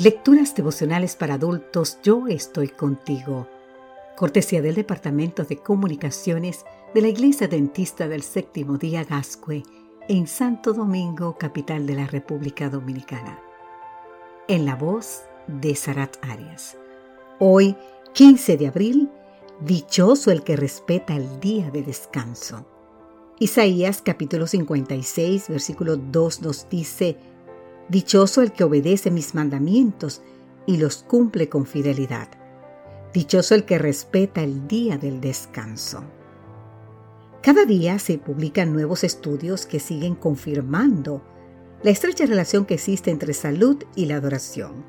Lecturas devocionales para adultos, yo estoy contigo. Cortesía del Departamento de Comunicaciones de la Iglesia Dentista del Séptimo Día Gascue en Santo Domingo, capital de la República Dominicana. En la voz de Sarat Arias. Hoy, 15 de abril, dichoso el que respeta el día de descanso. Isaías capítulo 56, versículo 2 nos dice, Dichoso el que obedece mis mandamientos y los cumple con fidelidad. Dichoso el que respeta el día del descanso. Cada día se publican nuevos estudios que siguen confirmando la estrecha relación que existe entre salud y la adoración.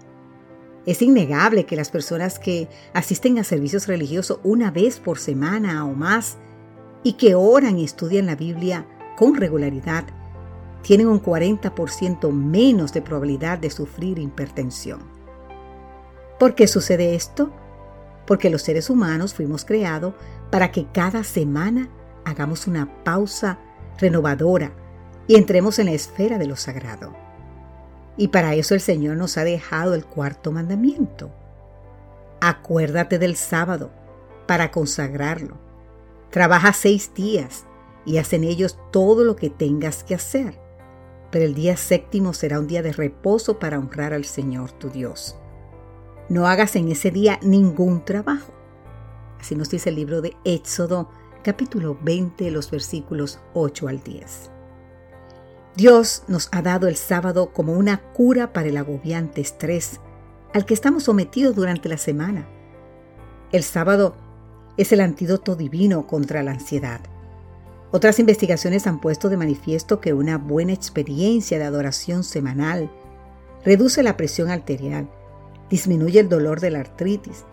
Es innegable que las personas que asisten a servicios religiosos una vez por semana o más y que oran y estudian la Biblia con regularidad tienen un 40% menos de probabilidad de sufrir hipertensión. ¿Por qué sucede esto? Porque los seres humanos fuimos creados para que cada semana hagamos una pausa renovadora y entremos en la esfera de lo sagrado. Y para eso el Señor nos ha dejado el cuarto mandamiento. Acuérdate del sábado para consagrarlo. Trabaja seis días y haz en ellos todo lo que tengas que hacer pero el día séptimo será un día de reposo para honrar al Señor tu Dios. No hagas en ese día ningún trabajo. Así nos dice el libro de Éxodo, capítulo 20, los versículos 8 al 10. Dios nos ha dado el sábado como una cura para el agobiante estrés al que estamos sometidos durante la semana. El sábado es el antídoto divino contra la ansiedad. Otras investigaciones han puesto de manifiesto que una buena experiencia de adoración semanal reduce la presión arterial, disminuye el dolor de la artritis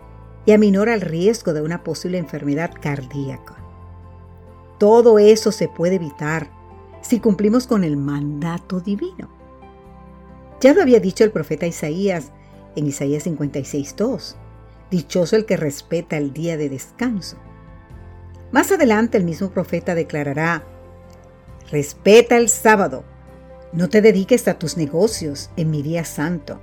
y aminora el riesgo de una posible enfermedad cardíaca. Todo eso se puede evitar si cumplimos con el mandato divino. Ya lo había dicho el profeta Isaías en Isaías 56.2. Dichoso el que respeta el día de descanso. Más adelante el mismo profeta declarará, respeta el sábado, no te dediques a tus negocios en mi día santo.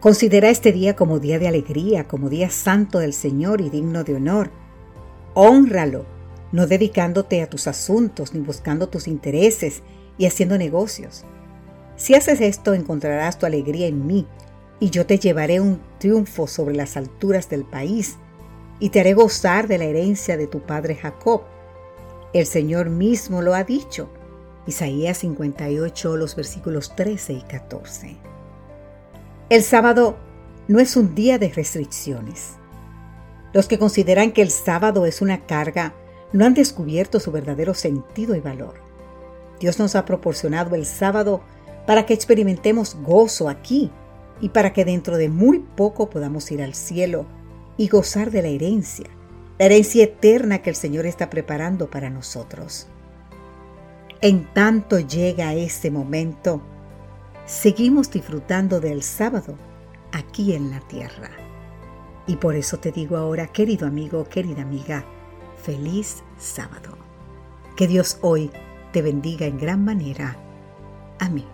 Considera este día como día de alegría, como día santo del Señor y digno de honor. Honralo, no dedicándote a tus asuntos ni buscando tus intereses y haciendo negocios. Si haces esto encontrarás tu alegría en mí y yo te llevaré un triunfo sobre las alturas del país y te haré gozar de la herencia de tu padre Jacob. El Señor mismo lo ha dicho. Isaías 58, los versículos 13 y 14. El sábado no es un día de restricciones. Los que consideran que el sábado es una carga no han descubierto su verdadero sentido y valor. Dios nos ha proporcionado el sábado para que experimentemos gozo aquí y para que dentro de muy poco podamos ir al cielo y gozar de la herencia, la herencia eterna que el Señor está preparando para nosotros. En tanto llega ese momento, seguimos disfrutando del sábado aquí en la tierra. Y por eso te digo ahora, querido amigo, querida amiga, feliz sábado. Que Dios hoy te bendiga en gran manera. Amén.